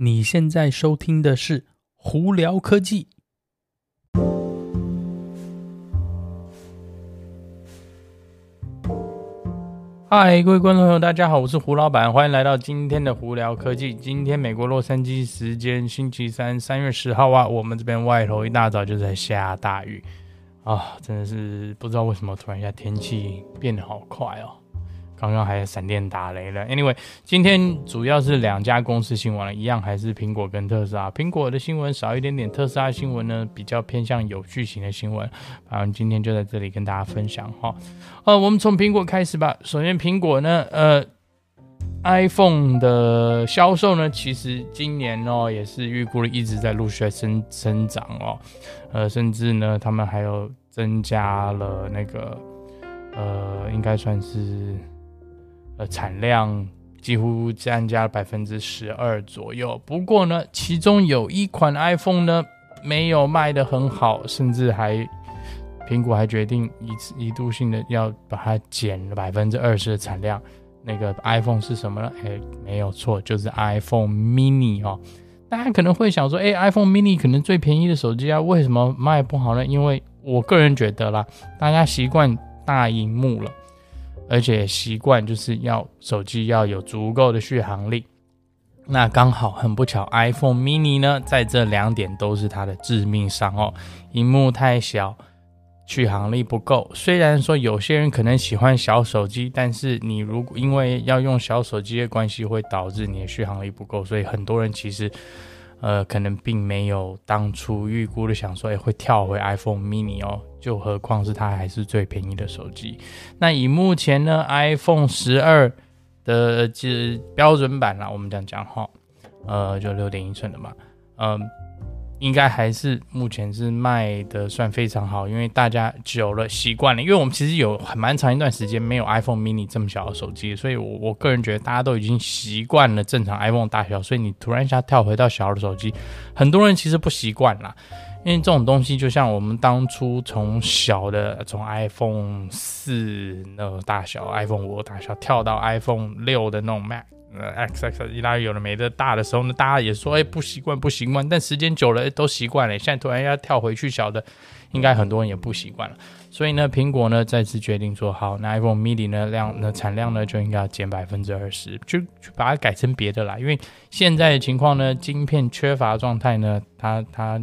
你现在收听的是《胡聊科技》。嗨，各位观众朋友，大家好，我是胡老板，欢迎来到今天的《胡聊科技》。今天美国洛杉矶时间星期三，三月十号啊，我们这边外头一大早就在下大雨啊，真的是不知道为什么突然一下天气变得好快哦。刚刚还有闪电打雷了。Anyway，今天主要是两家公司新闻了，一样还是苹果跟特斯拉。苹果的新闻少一点点，特斯拉新闻呢比较偏向有剧情的新闻。啊，今天就在这里跟大家分享哈。呃，我们从苹果开始吧。首先，苹果呢，呃，iPhone 的销售呢，其实今年哦也是预估了一直在陆续增增长哦。呃，甚至呢，他们还有增加了那个，呃，应该算是。呃，产量几乎增加了百分之十二左右。不过呢，其中有一款 iPhone 呢没有卖得很好，甚至还苹果还决定一次一度性的要把它减了百分之二十的产量。那个 iPhone 是什么呢？哎，没有错，就是 iPhone Mini 哦。大家可能会想说，哎，iPhone Mini 可能最便宜的手机啊，为什么卖不好呢？因为我个人觉得啦，大家习惯大荧幕了。而且习惯就是要手机要有足够的续航力，那刚好很不巧，iPhone mini 呢，在这两点都是它的致命伤哦。荧幕太小，续航力不够。虽然说有些人可能喜欢小手机，但是你如果因为要用小手机的关系，会导致你的续航力不够，所以很多人其实。呃，可能并没有当初预估的想说，哎，会跳回 iPhone mini 哦，就何况是它还是最便宜的手机。那以目前呢，iPhone 十二的这标准版啦，我们这样讲哈，呃，就六点一寸的嘛，嗯、应该还是目前是卖的算非常好，因为大家久了习惯了。因为我们其实有很蛮长一段时间没有 iPhone mini 这么小的手机，所以我我个人觉得大家都已经习惯了正常 iPhone 大小，所以你突然一下跳回到小的手机，很多人其实不习惯啦。因为这种东西就像我们当初从小的从 iPhone 四那个大小、iPhone 五大小跳到 iPhone 六的那种 Mac。呃，X X 一拉有的没的大的时候呢，大家也说哎、不习惯不习惯，但时间久了、欸、都习惯了。现在突然要跳回去小的，应该很多人也不习惯了。所以呢，苹果呢再次决定说好，那 iPhone mini 呢量那产量呢就应该要减百分之二十，就就把它改成别的啦。因为现在的情况呢，晶片缺乏状态呢，它它。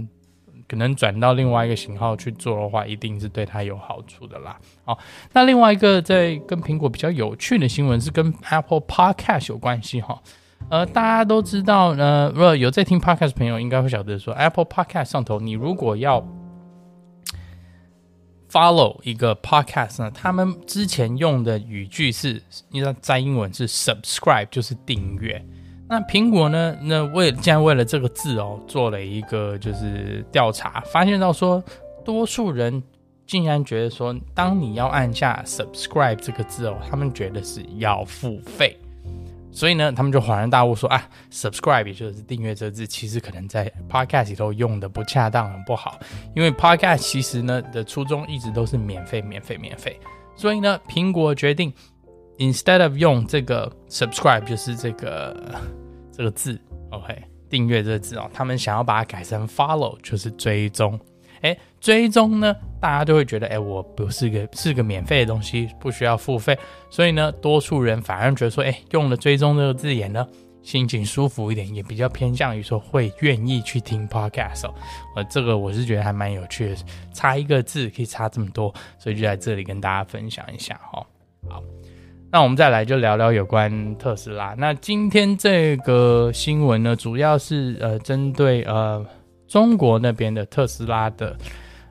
可能转到另外一个型号去做的话，一定是对它有好处的啦。好，那另外一个在跟苹果比较有趣的新闻是跟 Apple Podcast 有关系哈。呃，大家都知道呢，如果有在听 Podcast 的朋友应该会晓得说，Apple Podcast 上头，你如果要 follow 一个 Podcast 呢，他们之前用的语句是，你知道在英文是 subscribe，就是订阅。那苹果呢？那为竟然为了这个字哦，做了一个就是调查，发现到说，多数人竟然觉得说，当你要按下 subscribe 这个字哦，他们觉得是要付费。所以呢，他们就恍然大悟说啊，subscribe 就是订阅这字，其实可能在 podcast 里头用的不恰当，很不好。因为 podcast 其实呢的初衷一直都是免费，免费，免费。所以呢，苹果决定。Instead of 用这个 subscribe 就是这个这个字，OK，订阅这个字哦，他们想要把它改成 follow，就是追踪。哎，追踪呢，大家就会觉得，哎，我不是个是个免费的东西，不需要付费。所以呢，多数人反而觉得说，哎，用了追踪这个字眼呢，心情舒服一点，也比较偏向于说会愿意去听 podcast 哦。呃，这个我是觉得还蛮有趣的，差一个字可以差这么多，所以就在这里跟大家分享一下哈、哦。好。那我们再来就聊聊有关特斯拉。那今天这个新闻呢，主要是呃针对呃中国那边的特斯拉的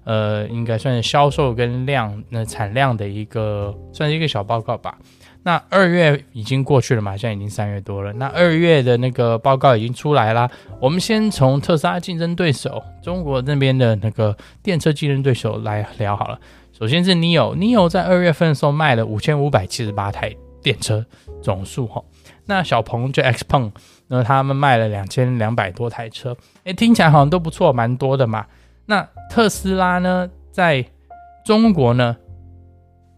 呃应该算是销售跟量那产量的一个算是一个小报告吧。那二月已经过去了嘛，现在已经三月多了。那二月的那个报告已经出来啦。我们先从特斯拉竞争对手中国那边的那个电车竞争对手来聊好了。首先是 neo，neo 在二月份的时候卖了五千五百七十八台电车总数哈，那小鹏就 X Pong 那他们卖了两千两百多台车，哎，听起来好像都不错，蛮多的嘛。那特斯拉呢，在中国呢，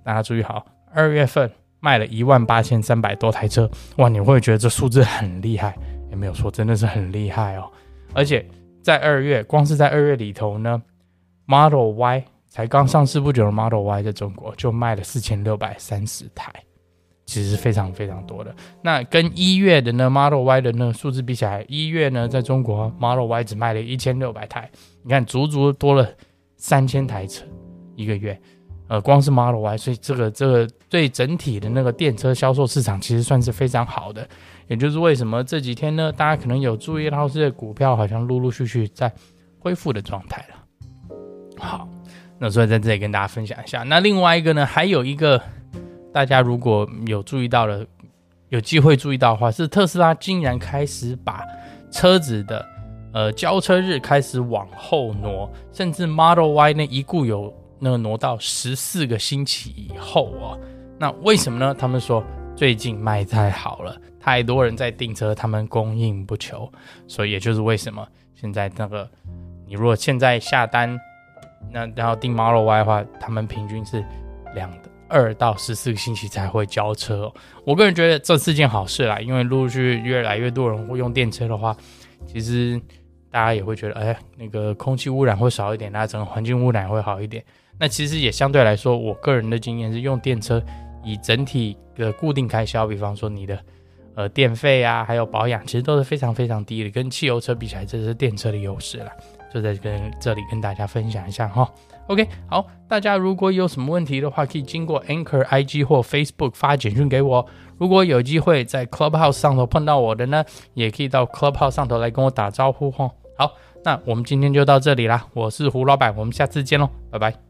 大家注意好，二月份卖了一万八千三百多台车，哇，你会觉得这数字很厉害。也没有错，真的是很厉害哦。而且在二月，光是在二月里头呢，Model Y 才刚上市不久的 Model Y 在中国就卖了四千六百三十台，其实是非常非常多的。那跟一月的呢 Model Y 的那个数字比起来，一月呢在中国 Model Y 只卖了一千六百台，你看足足多了三千台车一个月。呃，光是 Model Y，所以这个这个对整体的那个电车销售市场其实算是非常好的。也就是为什么这几天呢，大家可能有注意到这些股票好像陆陆续续在恢复的状态了。好，那所以在这里跟大家分享一下。那另外一个呢，还有一个大家如果有注意到了，有机会注意到的话，是特斯拉竟然开始把车子的呃交车日开始往后挪，甚至 Model Y 那一固有。那个挪到十四个星期以后啊，那为什么呢？他们说最近卖太好了，太多人在订车，他们供应不求，所以也就是为什么现在那个你如果现在下单，那然后订 Model Y 的话，他们平均是两二到十四个星期才会交车。我个人觉得这是件好事啦，因为陆续越来越多人会用电车的话，其实大家也会觉得，哎，那个空气污染会少一点，那整个环境污染会好一点。那其实也相对来说，我个人的经验是用电车，以整体的固定开销，比方说你的呃电费啊，还有保养，其实都是非常非常低的，跟汽油车比起来，这是电车的优势了。就在跟这里跟大家分享一下哈。OK，好，大家如果有什么问题的话，可以经过 Anchor IG 或 Facebook 发简讯给我。如果有机会在 Clubhouse 上头碰到我的呢，也可以到 Clubhouse 上头来跟我打招呼哈。好，那我们今天就到这里啦，我是胡老板，我们下次见喽，拜拜。